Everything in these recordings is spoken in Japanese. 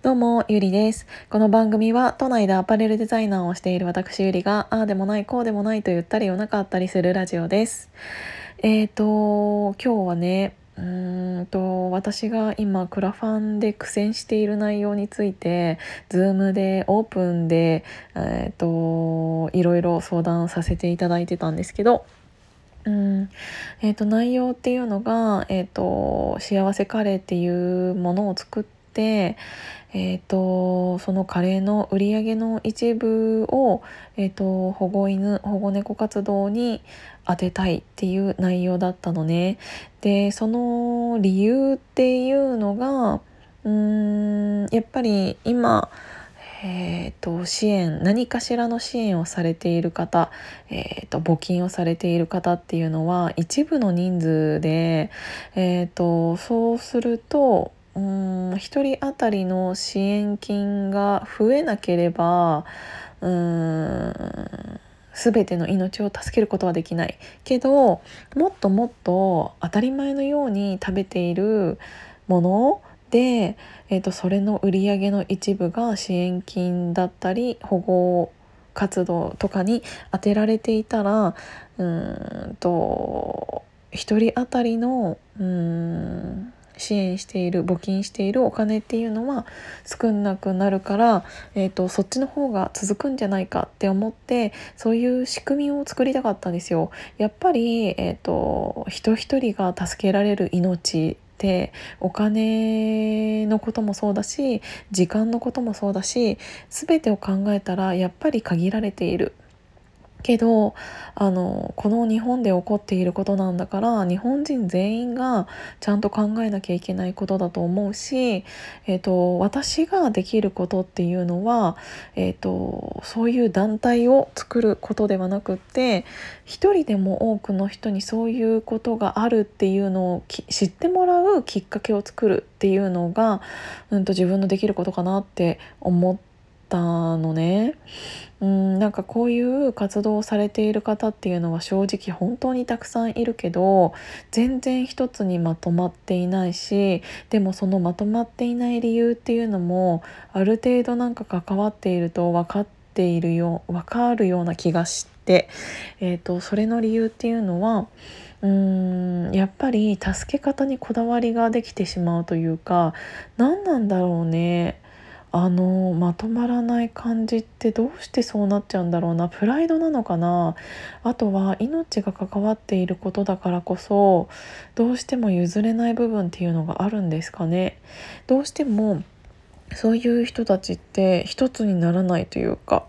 どうも、ゆりです。この番組は都内でアパレルデザイナーをしている私ゆりが、ああでもない、こうでもないと言ったり言わなかったりするラジオです。えっ、ー、と、今日はね、うんと私が今クラファンで苦戦している内容について Zoom でオープンで、えーと、いろいろ相談させていただいてたんですけどうんえーと、内容っていうのが、えーと幸せカレーっていうものを作って、えーと、そのカレーの売り上げの一部を、えーと、保護犬保護猫活動に当てたいっていう内容だったのね。でその理由っていうのがうーんやっぱり今えーと、支援何かしらの支援をされている方、えーと、募金をされている方っていうのは一部の人数で、えーとそうするとうん1人当たりの支援金が増えなければうん全ての命を助けることはできないけどもっともっと当たり前のように食べているもので、えーと、それの売り上げの一部が支援金だったり保護活動とかに充てられていたらうんと1人当たりのうん支援している募金しているお金っていうのは少なくなるから、えーと、そっちの方が続くんじゃないかって思ってそういう仕組みを作りたかったんですよ。やっぱり、えーと、人一人が助けられる命ってお金のこともそうだし時間のこともそうだし全てを考えたらやっぱり限られている。けどあのこの日本で起こっていることなんだから日本人全員がちゃんと考えなきゃいけないことだと思うし、えーと、私ができることっていうのは、えーと、そういう団体を作ることではなくって一人でも多くの人にそういうことがあるっていうのを知ってもらうきっかけを作るっていうのが、うんと自分のできることかなって思ってたのね。うんなんかこういう活動をされている方っていうのは正直本当にたくさんいるけど全然一つにまとまっていないしでもそのまとまっていない理由っていうのもある程度なんか関わっていると分かっているよ分かるような気がして、えーと、それの理由っていうのはうーんやっぱり助け方にこだわりができてしまうというか何なんだろうね。あのまとまらない感じってどうしてそうなっちゃうんだろうな。プライドなのかな。あとは命が関わっていることだからこそどうしても譲れない部分っていうのがあるんですかね。どうしてもそういう人たちって一つにならないというか。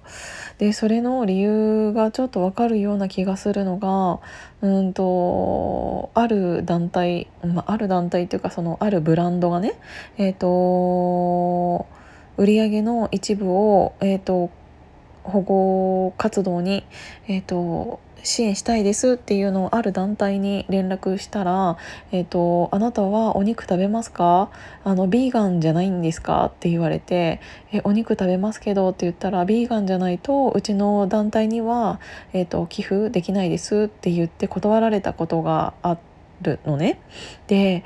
でそれの理由がちょっとわかるような気がするのがうんとある団体、まあ、ある団体というかそのあるブランドがねえっ、ー、と売り上げの一部を、えーと、保護活動に、えーと、支援したいですっていうのをある団体に連絡したら「えーと、あなたはお肉食べますか？あのビーガンじゃないんですか?」って言われて「えお肉食べますけど」って言ったら「ビーガンじゃないとうちの団体には、えーと寄付できないです」って言って断られたことがあるのね。で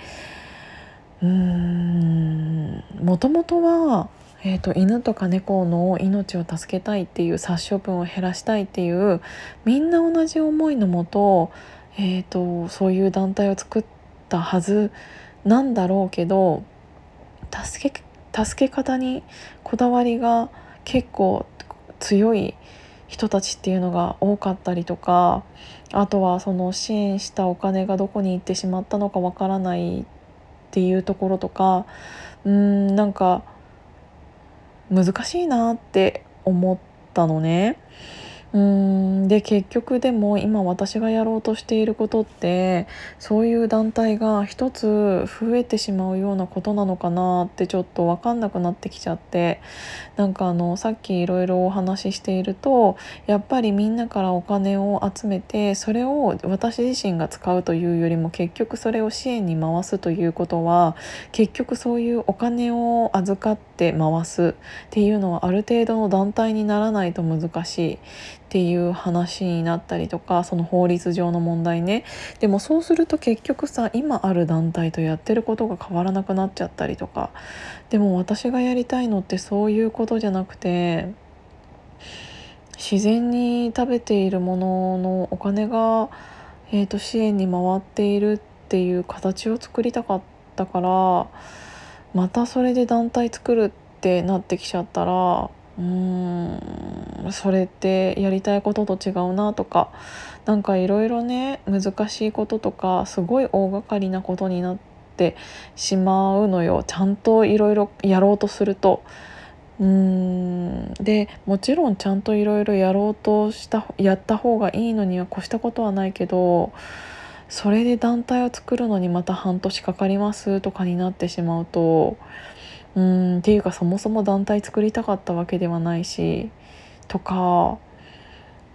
うーんもともとはえーと、犬とか猫の命を助けたいっていう殺処分を減らしたいっていうみんな同じ思いのもと,、えーと、そういう団体を作ったはずなんだろうけど助け助け方にこだわりが結構強い人たちっていうのが多かったりとかあとはその支援したお金がどこに行ってしまったのかわからないっていうところとかうんなんか難しいなって思ったのね。うんで結局でも今私がやろうとしていることってそういう団体が一つ増えてしまうようなことなのかなってちょっと分かんなくなってきちゃってなんかあのさっきいろいろお話ししているとやっぱりみんなからお金を集めてそれを私自身が使うというよりも結局それを支援に回すということは結局そういうお金を預かって回すっていうのはある程度の団体にならないと難しい。っていう話になったりとかその法律上の問題ね。でもそうすると結局さ今ある団体とやってることが変わらなくなっちゃったりとか。でも私がやりたいのってそういうことじゃなくて自然に食べているもののお金が、えーと、支援に回っているっていう形を作りたかったからまたそれで団体作るってなってきちゃったらうーん。それってやりたいことと違うなとかなんかいろいろね難しいこととかすごい大掛かりなことになってしまうのよ。ちゃんといろいろやろうとすると。うーん。でもちろんちゃんといろいろやろうとしたやった方がいいのには越したことはないけどそれで団体を作るのにまた半年かかりますとかになってしまうとうんっていうかそもそも団体作りたかったわけではないしとか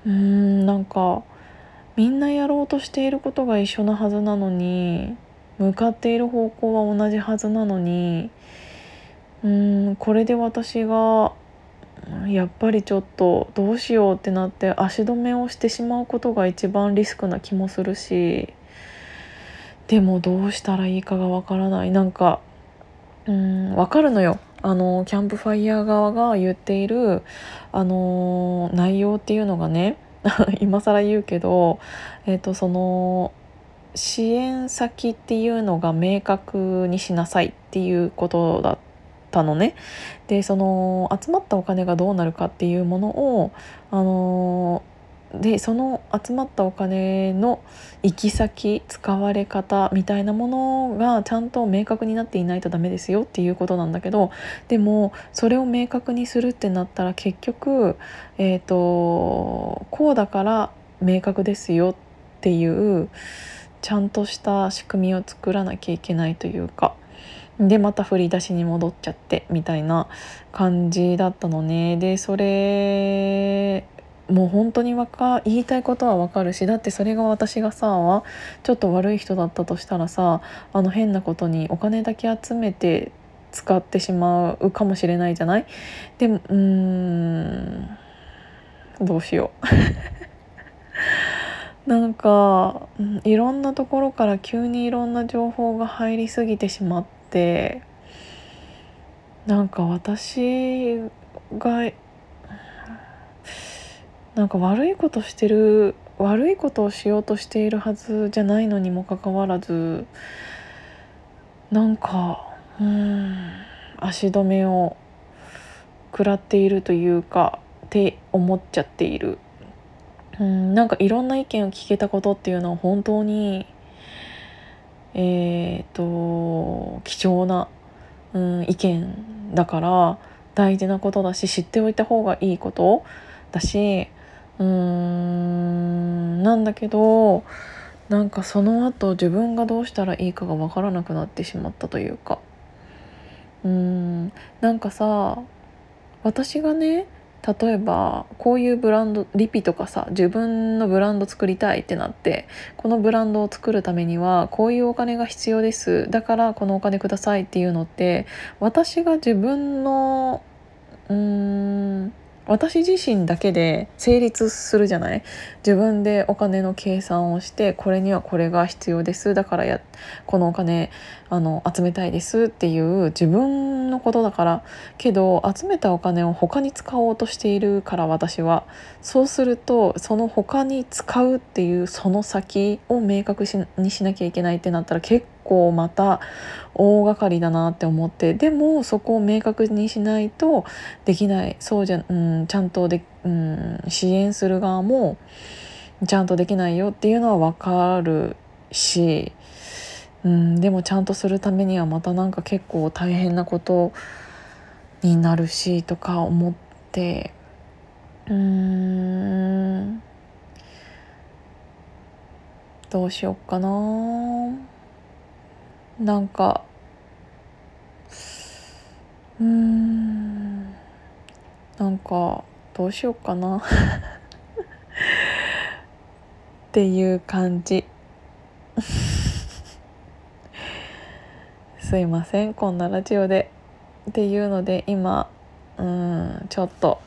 うんなんかみんなやろうとしていることが一緒なはずなのに向かっている方向は同じはずなのにうんこれで私がやっぱりちょっとどうしようってなって足止めをしてしまうことが一番リスクな気もするしでもどうしたらいいかがわからない。なんかうん分かるのよあのキャンプファイヤー側が言っているあの内容っていうのがね 今更言うけど、えーと、その支援先っていうのが明確にしなさいっていうことだったのね。でその集まったお金がどうなるかっていうものをあのでその集まったお金の行き先使われ方みたいなものがちゃんと明確になっていないとダメですよっていうことなんだけどでもそれを明確にするってなったら結局、えーと、こうだから明確ですよっていうちゃんとした仕組みを作らなきゃいけないというか。でまた振り出しに戻っちゃってみたいな感じだったのねでそれもう本当にわか言いたいことはわかるしだってそれが私がさちょっと悪い人だったとしたらさあの変なことにお金だけ集めて使ってしまうかもしれないじゃない？でもうんどうしよう。なんかいろんなところから急にいろんな情報が入りすぎてしまってなんか私がなんか悪いことしてる悪いことをしようとしているはずじゃないのにもかかわらずなんかうん足止めを食らっているというかって思っちゃっている。うんなんかいろんな意見を聞けたことっていうのは本当にえっ、と貴重な、うん、意見だから大事なことだし知っておいた方がいいことだしうーんなんだけどなんかその後自分がどうしたらいいかが分からなくなってしまったというか。うーんなんかさ私がね例えばこういうブランドリピとかさ自分のブランド作りたいってなってこのブランドを作るためにはこういうお金が必要です。だからこのお金くださいっていうのって私が自分のうーん私自身だけで成立するじゃない？自分でお金の計算をしてこれにはこれが必要です。だからやこのお金あの集めたいですっていう自分のことだから。けど集めたお金を他に使おうとしているから私は。そうするとその他に使うっていうその先を明確にしなきゃいけないってなったら結構また大掛かりだなって思って。でもそこを明確にしないとできない。そうじゃ、うん、ちゃんとで、うん、支援する側もちゃんとできないよっていうのは分かるし、うん、でもちゃんとするためにはまたなんか結構大変なことになるしとか思って。うん。どうしよっかな。なんか。うん。なんかどうしようかな。っていう感じ。すいませんこんなラジオでっていうので今うんちょっと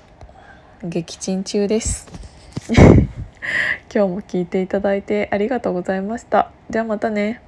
撃沈中です 今日も聞いていただいてありがとうございました。じゃあまたね。